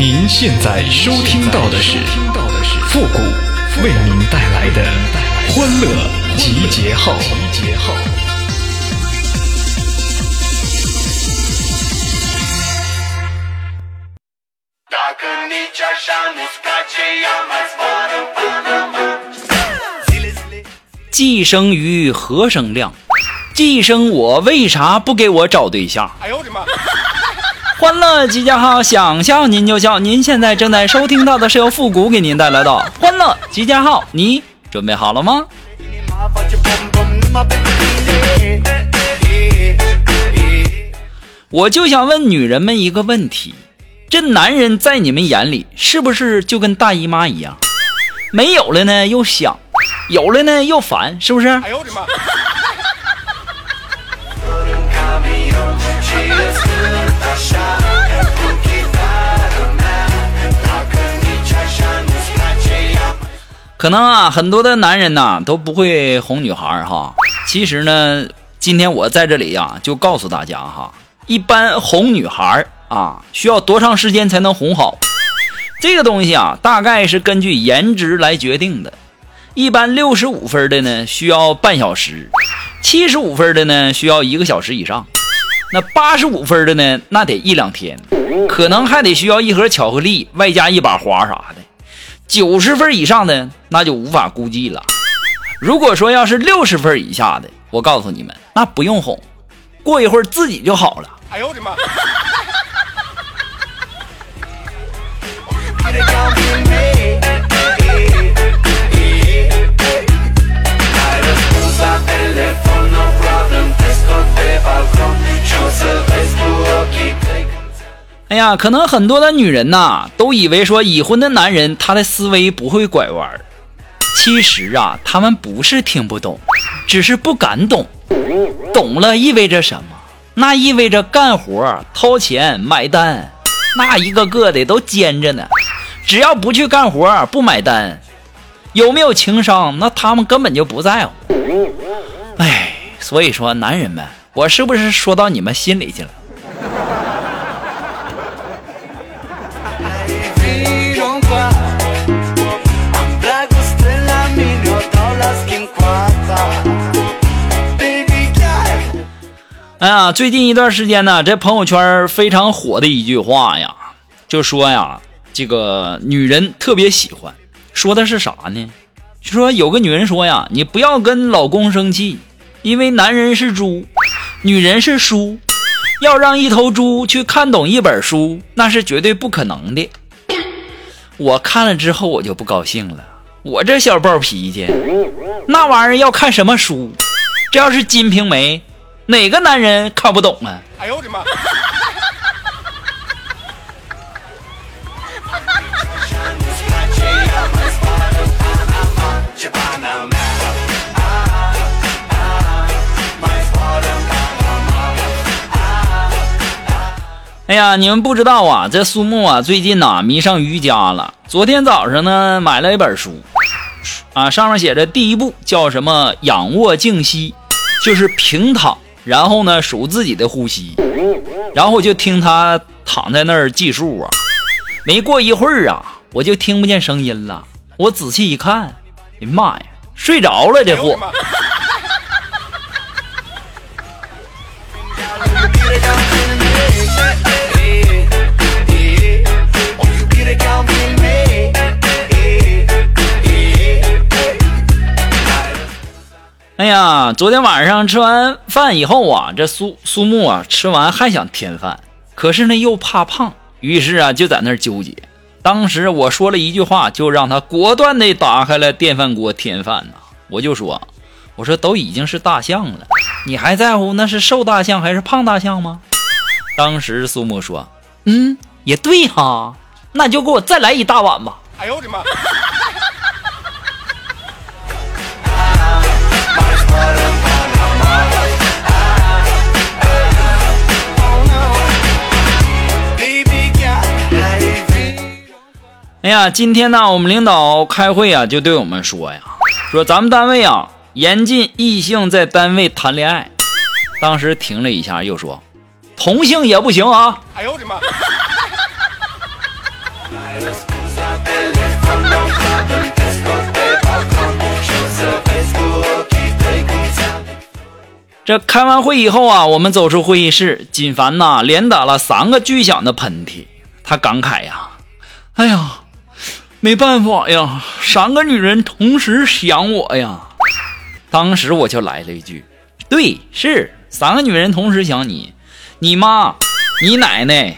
您现在收听到的是复古为您带来的欢乐集结号。既生瑜，何生亮？寄生我，为啥不给我找对象？哎呦我的妈！欢乐集结号，想笑您就笑。您现在正在收听到的是由复古给您带来的欢乐集结号，你准备好了吗？我就想问女人们一个问题：这男人在你们眼里是不是就跟大姨妈一样？没有了呢又想，有了呢又烦，是不是？哎呦我的妈！可能啊，很多的男人呐都不会哄女孩哈。其实呢，今天我在这里呀，就告诉大家哈，一般哄女孩啊，需要多长时间才能哄好？这个东西啊，大概是根据颜值来决定的。一般六十五分的呢，需要半小时；七十五分的呢，需要一个小时以上；那八十五分的呢，那得一两天，可能还得需要一盒巧克力，外加一把花啥的。九十分以上的那就无法估计了。如果说要是六十分以下的，我告诉你们，那不用哄，过一会儿自己就好了。哎呦我的妈！哎呀，可能很多的女人呐，都以为说已婚的男人他的思维不会拐弯儿。其实啊，他们不是听不懂，只是不敢懂。懂了意味着什么？那意味着干活、掏钱、买单，那一个个的都尖着呢。只要不去干活、不买单，有没有情商？那他们根本就不在乎。哎，所以说，男人们，我是不是说到你们心里去了？哎呀，最近一段时间呢，这朋友圈非常火的一句话呀，就说呀，这个女人特别喜欢，说的是啥呢？就说有个女人说呀，你不要跟老公生气，因为男人是猪，女人是书，要让一头猪去看懂一本书，那是绝对不可能的。我看了之后，我就不高兴了，我这小暴脾气，那玩意儿要看什么书？这要是《金瓶梅》。哪个男人看不懂啊？哎呦我的妈！哎呀，你们不知道啊，这苏木啊，最近呐迷上瑜伽了。昨天早上呢，买了一本书，啊，上面写着第一步叫什么？仰卧静息，就是平躺。然后呢，数自己的呼吸，然后就听他躺在那儿计数啊。没过一会儿啊，我就听不见声音了。我仔细一看，哎呀妈呀，睡着了这货。哎呀，昨天晚上吃完饭以后啊，这苏苏木啊吃完还想添饭，可是呢又怕胖，于是啊就在那儿纠结。当时我说了一句话，就让他果断的打开了电饭锅添饭呐。我就说，我说都已经是大象了，你还在乎那是瘦大象还是胖大象吗？当时苏木说，嗯，也对哈，那就给我再来一大碗吧。哎呦我的妈！哎呀，今天呢，我们领导开会啊，就对我们说呀，说咱们单位啊，严禁异性在单位谈恋爱。当时停了一下，又说，同性也不行啊。哎呦我的妈！这开完会以后啊，我们走出会议室，锦凡呐连打了三个巨响的喷嚏，他感慨呀：“哎呀，没办法呀，三个女人同时想我呀。”当时我就来了一句：“对，是三个女人同时想你，你妈、你奶奶，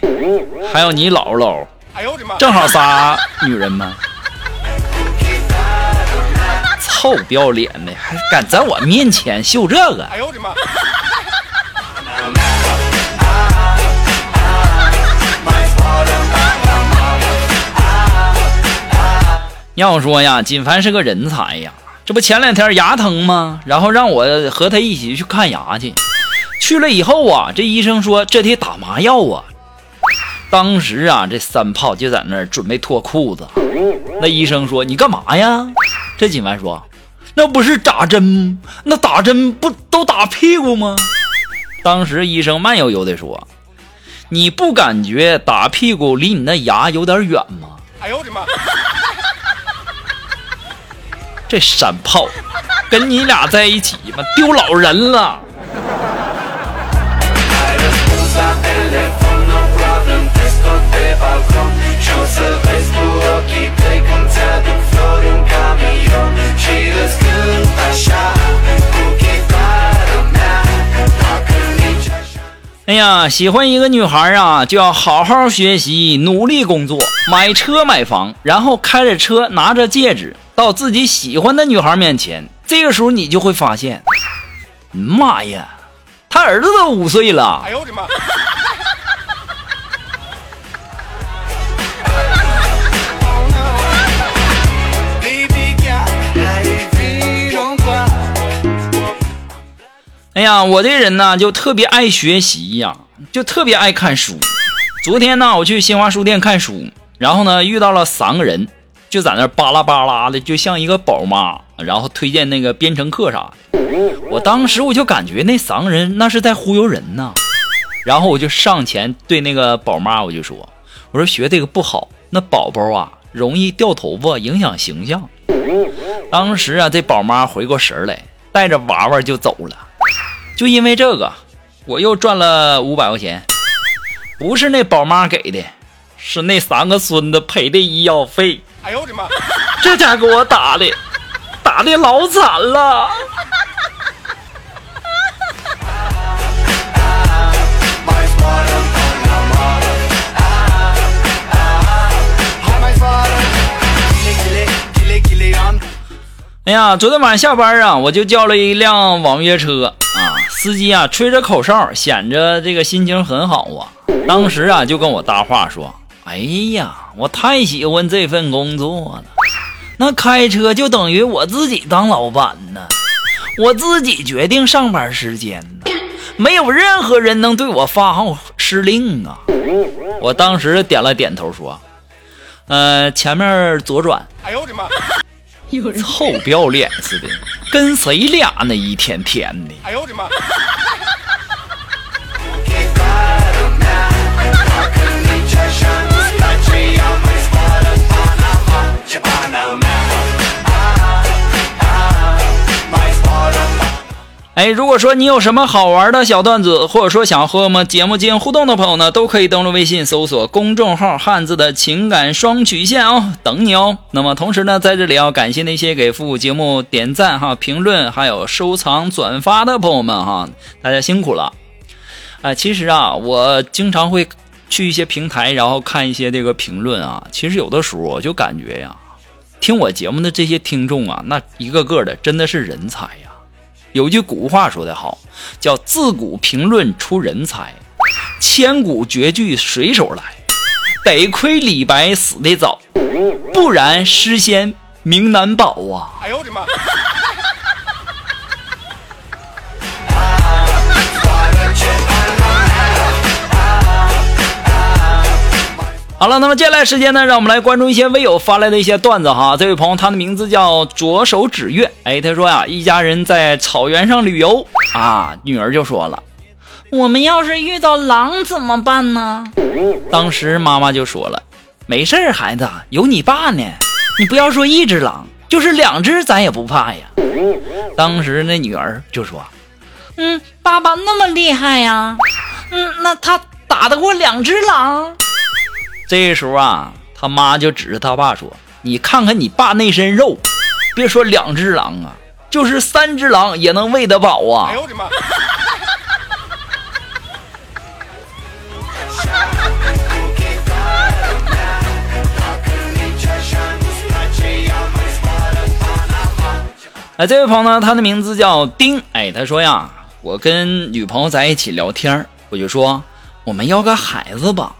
还有你姥姥，哎呦我的妈，正好仨女人吗？臭不要脸的，还敢在我面前秀这个！哎呦我的妈！”要说呀，锦凡是个人才呀。这不前两天牙疼吗？然后让我和他一起去看牙去。去了以后啊，这医生说这得打麻药啊。当时啊，这三炮就在那儿准备脱裤子。那医生说：“你干嘛呀？”这锦凡说：“那不是打针？那打针不都打屁股吗？”当时医生慢悠悠地说：“你不感觉打屁股离你那牙有点远吗？”哎呦我的妈！这山炮，跟你俩在一起吧，丢老人了。哎呀，喜欢一个女孩啊，就要好好学习，努力工作，买车买房，然后开着车，拿着戒指。到自己喜欢的女孩面前，这个时候你就会发现，妈呀，他儿子都五岁了。哎呦我的妈！哎呀，我这人呢就特别爱学习呀，就特别爱看书。昨天呢，我去新华书店看书，然后呢遇到了三个人。就在那巴拉巴拉的，就像一个宝妈，然后推荐那个编程课啥的。我当时我就感觉那三个人那是在忽悠人呢。然后我就上前对那个宝妈我就说：“我说学这个不好，那宝宝啊容易掉头发，影响形象。”当时啊，这宝妈回过神来，带着娃娃就走了。就因为这个，我又赚了五百块钱，不是那宝妈给的，是那三个孙子赔的医药费。哎呦我的妈！这家给我打的，打的老惨了。哎呀，昨天晚上下班啊，我就叫了一辆网约车啊，司机啊吹着口哨，显着这个心情很好啊。当时啊，就跟我搭话说。哎呀，我太喜欢这份工作了。那开车就等于我自己当老板呢，我自己决定上班时间呢，没有任何人能对我发号施令啊。我当时点了点头说：“呃，前面左转。”哎呦我的妈！臭不要脸似的，跟谁俩呢？一天天的。哎呦我的妈！哎，如果说你有什么好玩的小段子，或者说想和我们节目进行互动的朋友呢，都可以登录微信搜索公众号“汉字的情感双曲线”哦，等你哦。那么同时呢，在这里要感谢那些给复古节目点赞、哈评论、还有收藏、转发的朋友们哈，大家辛苦了。哎，其实啊，我经常会去一些平台，然后看一些这个评论啊。其实有的时候我就感觉呀，听我节目的这些听众啊，那一个个的真的是人才呀。有句古话说得好，叫“自古评论出人才，千古绝句随手来”。得亏李白死得早，不然诗仙名难保啊！哎呦我的妈！好了，那么接下来时间呢，让我们来关注一些微友发来的一些段子哈。这位朋友，他的名字叫左手指月，哎，他说呀，一家人在草原上旅游啊，女儿就说了，我们要是遇到狼怎么办呢？当时妈妈就说了，没事儿，孩子，有你爸呢。你不要说一只狼，就是两只咱也不怕呀。当时那女儿就说：“嗯，爸爸那么厉害呀？嗯，那他打得过两只狼？”这时候啊，他妈就指着他爸说：“你看看你爸那身肉，别说两只狼啊，就是三只狼也能喂得饱啊。”哎呦我的妈！哎，这位朋友呢，他的名字叫丁。哎，他说呀，我跟女朋友在一起聊天，我就说我们要个孩子吧。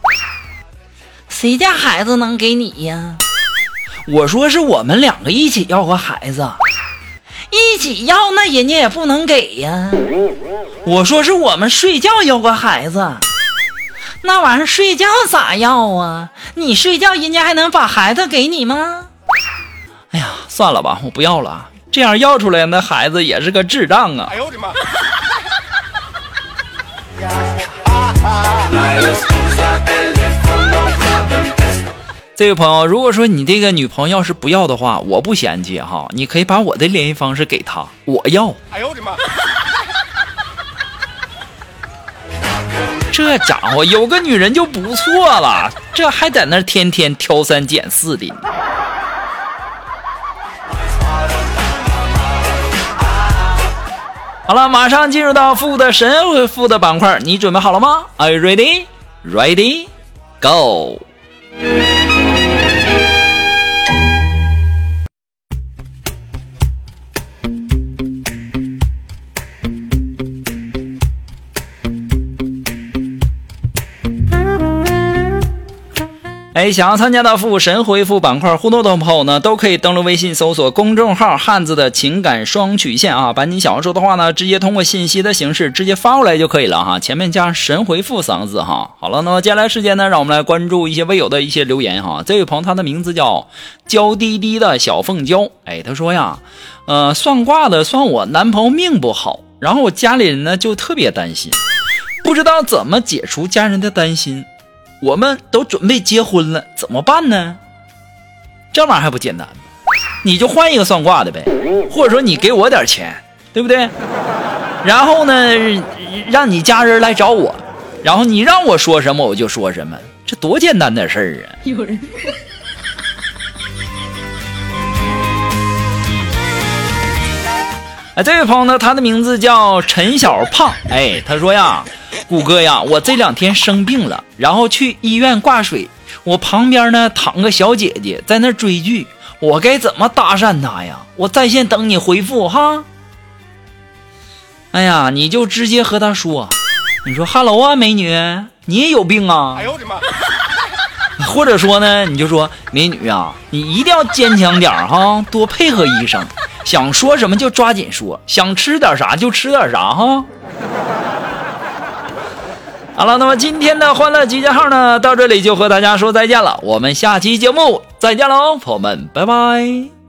谁家孩子能给你呀？我说是我们两个一起要个孩子，一起要那人家也不能给呀。我说是我们睡觉要个孩子，那玩意儿睡觉咋要啊？你睡觉人家还能把孩子给你吗？哎呀，算了吧，我不要了。这样要出来，那孩子也是个智障啊！哎呦我的妈！这位朋友，如果说你这个女朋友要是不要的话，我不嫌弃哈，你可以把我的联系方式给她，我要。哎呦我的妈！这家伙有个女人就不错了，这还在那天天挑三拣四的。好了，马上进入到负的神回复的板块，你准备好了吗？Are you ready? Ready? Go! 哎，想要参加到复神回复板块互动的朋友呢，都可以登录微信搜索公众号“汉字的情感双曲线”啊，把你想要说的话呢，直接通过信息的形式直接发过来就可以了哈，前面加“神回复”三个字哈。好了，那么接下来时间呢，让我们来关注一些微友的一些留言哈。这位朋友他的名字叫娇滴滴的小凤娇，哎，他说呀，呃，算卦的算我男朋友命不好，然后我家里人呢就特别担心，不知道怎么解除家人的担心。我们都准备结婚了，怎么办呢？这玩意儿还不简单吗？你就换一个算卦的呗，或者说你给我点钱，对不对？然后呢，让你家人来找我，然后你让我说什么我就说什么，这多简单的事儿啊！有人。哎，这位朋友呢，他的名字叫陈小胖，哎，他说呀。谷歌呀，我这两天生病了，然后去医院挂水。我旁边呢躺个小姐姐在那追剧，我该怎么搭讪她呀？我在线等你回复哈。哎呀，你就直接和她说，你说哈喽啊，美女，你也有病啊？哎呦我的妈！或者说呢，你就说美女啊，你一定要坚强点哈，多配合医生。想说什么就抓紧说，想吃点啥就吃点啥哈。好了，那么今天的欢乐集结号呢，到这里就和大家说再见了。我们下期节目再见喽，朋友们，拜拜。